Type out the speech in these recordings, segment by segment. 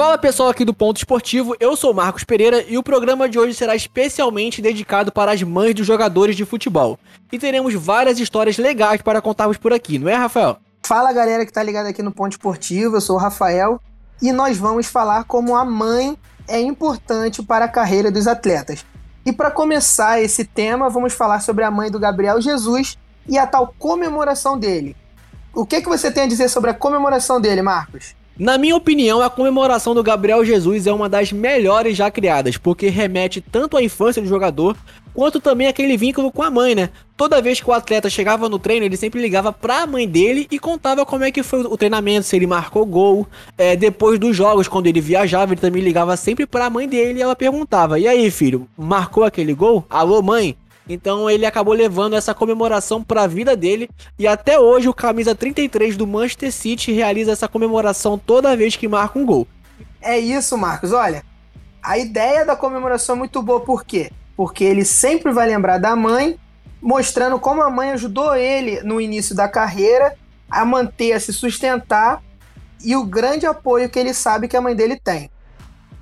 Fala pessoal aqui do Ponto Esportivo, eu sou Marcos Pereira e o programa de hoje será especialmente dedicado para as mães dos jogadores de futebol. E teremos várias histórias legais para contarmos por aqui, não é, Rafael? Fala galera que tá ligada aqui no Ponto Esportivo, eu sou o Rafael e nós vamos falar como a mãe é importante para a carreira dos atletas. E para começar esse tema, vamos falar sobre a mãe do Gabriel Jesus e a tal comemoração dele. O que, que você tem a dizer sobre a comemoração dele, Marcos? Na minha opinião, a comemoração do Gabriel Jesus é uma das melhores já criadas, porque remete tanto à infância do jogador, quanto também aquele vínculo com a mãe, né? Toda vez que o atleta chegava no treino, ele sempre ligava pra mãe dele e contava como é que foi o treinamento, se ele marcou gol. É, depois dos jogos, quando ele viajava, ele também ligava sempre pra mãe dele e ela perguntava: E aí, filho, marcou aquele gol? Alô, mãe? Então ele acabou levando essa comemoração para a vida dele e até hoje o camisa 33 do Manchester City realiza essa comemoração toda vez que marca um gol. É isso, Marcos. Olha, a ideia da comemoração é muito boa, por quê? Porque ele sempre vai lembrar da mãe, mostrando como a mãe ajudou ele no início da carreira a manter, a se sustentar e o grande apoio que ele sabe que a mãe dele tem.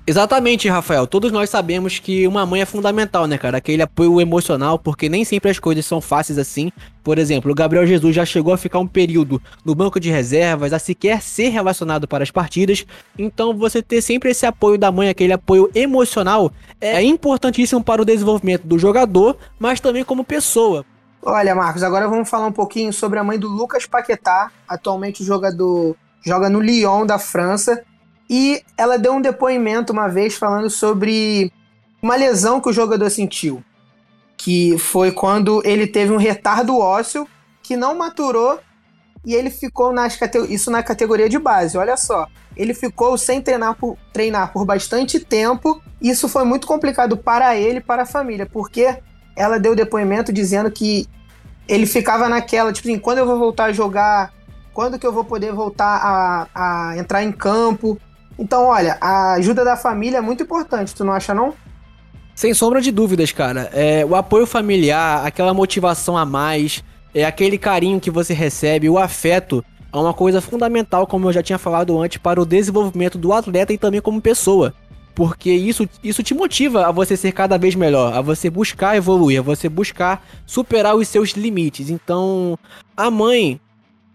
Exatamente, Rafael. Todos nós sabemos que uma mãe é fundamental, né, cara? Aquele apoio emocional, porque nem sempre as coisas são fáceis assim. Por exemplo, o Gabriel Jesus já chegou a ficar um período no banco de reservas, a sequer ser relacionado para as partidas. Então, você ter sempre esse apoio da mãe, aquele apoio emocional, é importantíssimo para o desenvolvimento do jogador, mas também como pessoa. Olha, Marcos, agora vamos falar um pouquinho sobre a mãe do Lucas Paquetá, atualmente jogador joga no Lyon da França e ela deu um depoimento uma vez falando sobre uma lesão que o jogador sentiu. Que foi quando ele teve um retardo ósseo que não maturou e ele ficou nas isso na categoria de base. Olha só, ele ficou sem treinar por, treinar por bastante tempo. Isso foi muito complicado para ele e para a família, porque ela deu depoimento dizendo que ele ficava naquela, tipo assim, quando eu vou voltar a jogar, quando que eu vou poder voltar a, a entrar em campo. Então, olha, a ajuda da família é muito importante, tu não acha não? Sem sombra de dúvidas, cara. É, o apoio familiar, aquela motivação a mais, é aquele carinho que você recebe, o afeto, é uma coisa fundamental, como eu já tinha falado antes, para o desenvolvimento do atleta e também como pessoa. Porque isso, isso te motiva a você ser cada vez melhor, a você buscar evoluir, a você buscar superar os seus limites. Então, a mãe,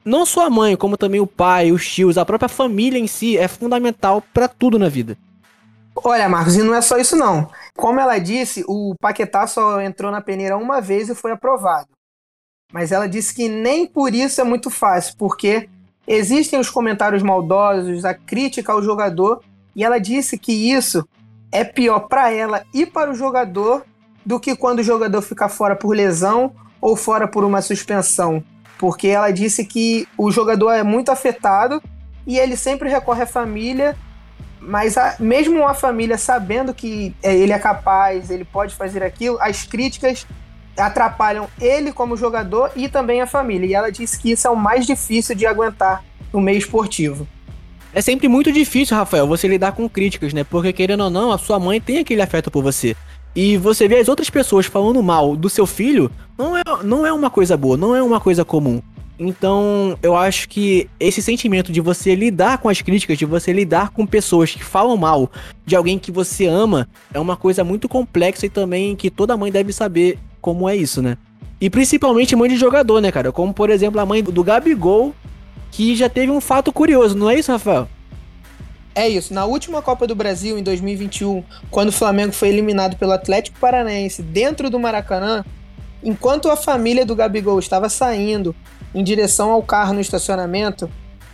não só a mãe, como também o pai, os tios, a própria família em si é fundamental para tudo na vida. Olha, Marcos, e não é só isso não. Como ela disse, o Paquetá só entrou na peneira uma vez e foi aprovado. Mas ela disse que nem por isso é muito fácil, porque existem os comentários maldosos, a crítica ao jogador, e ela disse que isso é pior para ela e para o jogador do que quando o jogador fica fora por lesão ou fora por uma suspensão porque ela disse que o jogador é muito afetado e ele sempre recorre à família, mas a, mesmo a família sabendo que é, ele é capaz, ele pode fazer aquilo, as críticas atrapalham ele como jogador e também a família. E ela disse que isso é o mais difícil de aguentar no meio esportivo. É sempre muito difícil, Rafael, você lidar com críticas, né? Porque querendo ou não, a sua mãe tem aquele afeto por você. E você vê as outras pessoas falando mal do seu filho, não é, não é uma coisa boa, não é uma coisa comum. Então, eu acho que esse sentimento de você lidar com as críticas, de você lidar com pessoas que falam mal de alguém que você ama, é uma coisa muito complexa e também que toda mãe deve saber como é isso, né? E principalmente mãe de jogador, né, cara? Como, por exemplo, a mãe do Gabigol, que já teve um fato curioso, não é isso, Rafael? É isso. Na última Copa do Brasil, em 2021, quando o Flamengo foi eliminado pelo Atlético Paranaense dentro do Maracanã, Enquanto a família do Gabigol estava saindo em direção ao carro no estacionamento,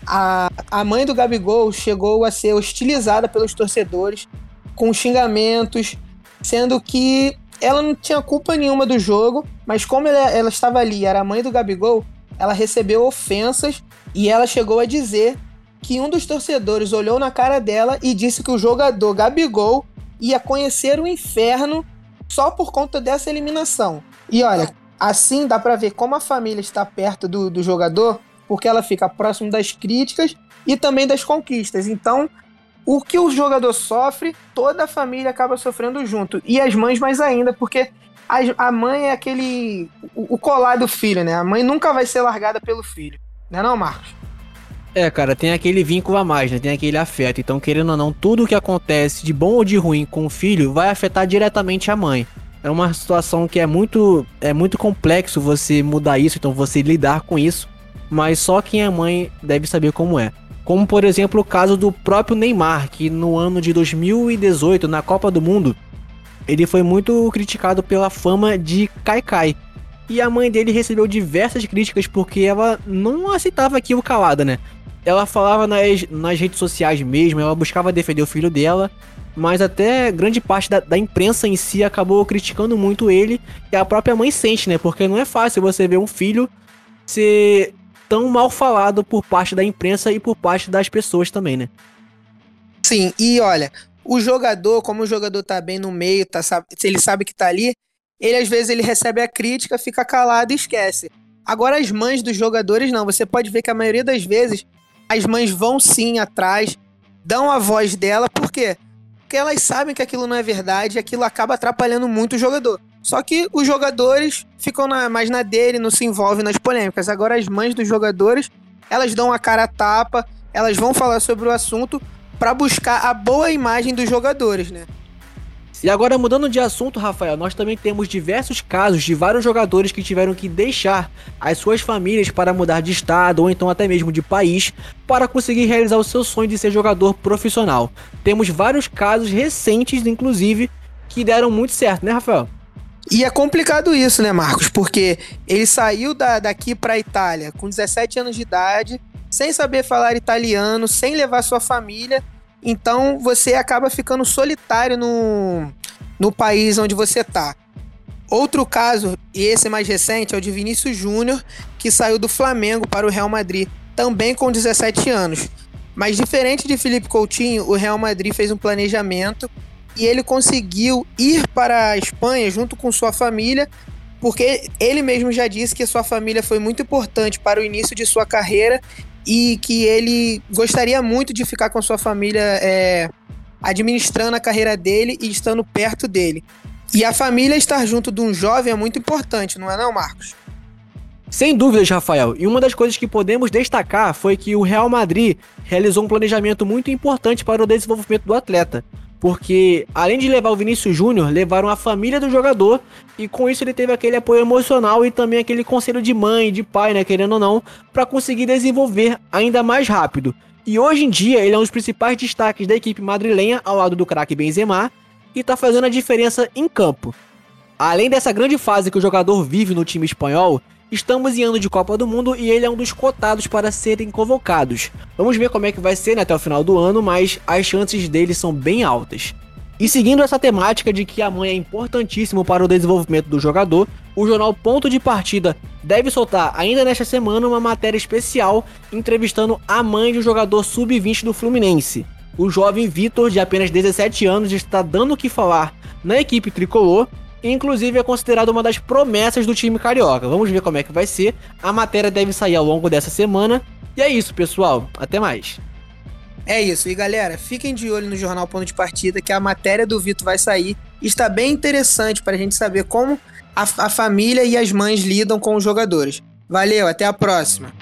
a, a mãe do Gabigol chegou a ser hostilizada pelos torcedores com xingamentos, sendo que ela não tinha culpa nenhuma do jogo, mas como ela, ela estava ali, era a mãe do Gabigol, ela recebeu ofensas e ela chegou a dizer que um dos torcedores olhou na cara dela e disse que o jogador Gabigol ia conhecer o inferno só por conta dessa eliminação. E olha, assim dá para ver como a família está perto do, do jogador, porque ela fica próximo das críticas e também das conquistas. Então, o que o jogador sofre, toda a família acaba sofrendo junto. E as mães mais ainda, porque a, a mãe é aquele. O, o, colar do filho, né? A mãe nunca vai ser largada pelo filho. Não é não, Marcos? É, cara, tem aquele vínculo a mais, né? Tem aquele afeto. Então, querendo ou não, tudo que acontece de bom ou de ruim com o filho vai afetar diretamente a mãe. É uma situação que é muito, é muito complexo você mudar isso, então você lidar com isso. Mas só quem é mãe deve saber como é. Como, por exemplo, o caso do próprio Neymar, que no ano de 2018, na Copa do Mundo, ele foi muito criticado pela fama de Kai Kai. E a mãe dele recebeu diversas críticas porque ela não aceitava aquilo calada, né? Ela falava nas, nas redes sociais mesmo, ela buscava defender o filho dela, mas até grande parte da, da, imprensa em si acabou criticando muito ele e a própria mãe sente, né? Porque não é fácil você ver um filho ser tão mal falado por parte da imprensa e por parte das pessoas também, né? Sim, e olha, o jogador, como o jogador tá bem no meio, tá, se ele sabe que tá ali, ele às vezes ele recebe a crítica, fica calado e esquece. Agora as mães dos jogadores não, você pode ver que a maioria das vezes as mães vão sim atrás, dão a voz dela, por quê? Porque elas sabem que aquilo não é verdade e aquilo acaba atrapalhando muito o jogador. Só que os jogadores ficam na, mais na dele, não se envolvem nas polêmicas. Agora as mães dos jogadores, elas dão a cara a tapa, elas vão falar sobre o assunto para buscar a boa imagem dos jogadores, né? E agora, mudando de assunto, Rafael, nós também temos diversos casos de vários jogadores que tiveram que deixar as suas famílias para mudar de estado ou então até mesmo de país para conseguir realizar o seu sonho de ser jogador profissional. Temos vários casos recentes, inclusive, que deram muito certo, né, Rafael? E é complicado isso, né, Marcos? Porque ele saiu da, daqui para a Itália com 17 anos de idade, sem saber falar italiano, sem levar sua família então você acaba ficando solitário no, no país onde você tá. Outro caso, e esse mais recente, é o de Vinícius Júnior, que saiu do Flamengo para o Real Madrid, também com 17 anos. Mas diferente de Felipe Coutinho, o Real Madrid fez um planejamento e ele conseguiu ir para a Espanha junto com sua família, porque ele mesmo já disse que sua família foi muito importante para o início de sua carreira e que ele gostaria muito de ficar com sua família é, administrando a carreira dele e estando perto dele. E a família estar junto de um jovem é muito importante, não é não, Marcos? Sem dúvidas, Rafael. E uma das coisas que podemos destacar foi que o Real Madrid realizou um planejamento muito importante para o desenvolvimento do atleta porque além de levar o Vinícius Júnior, levaram a família do jogador e com isso ele teve aquele apoio emocional e também aquele conselho de mãe, de pai, né, querendo ou não, para conseguir desenvolver ainda mais rápido. E hoje em dia ele é um dos principais destaques da equipe madrilenha ao lado do craque Benzema e tá fazendo a diferença em campo. Além dessa grande fase que o jogador vive no time espanhol, Estamos em ano de Copa do Mundo e ele é um dos cotados para serem convocados. Vamos ver como é que vai ser né, até o final do ano, mas as chances dele são bem altas. E seguindo essa temática de que a mãe é importantíssimo para o desenvolvimento do jogador, o jornal Ponto de Partida deve soltar ainda nesta semana uma matéria especial entrevistando a mãe de um jogador sub-20 do Fluminense. O jovem Vitor, de apenas 17 anos, está dando o que falar na equipe tricolor Inclusive é considerado uma das promessas do time carioca. Vamos ver como é que vai ser. A matéria deve sair ao longo dessa semana. E é isso, pessoal. Até mais. É isso. E galera, fiquem de olho no Jornal Ponto de Partida que a matéria do Vitor vai sair. Está bem interessante para a gente saber como a, a família e as mães lidam com os jogadores. Valeu, até a próxima.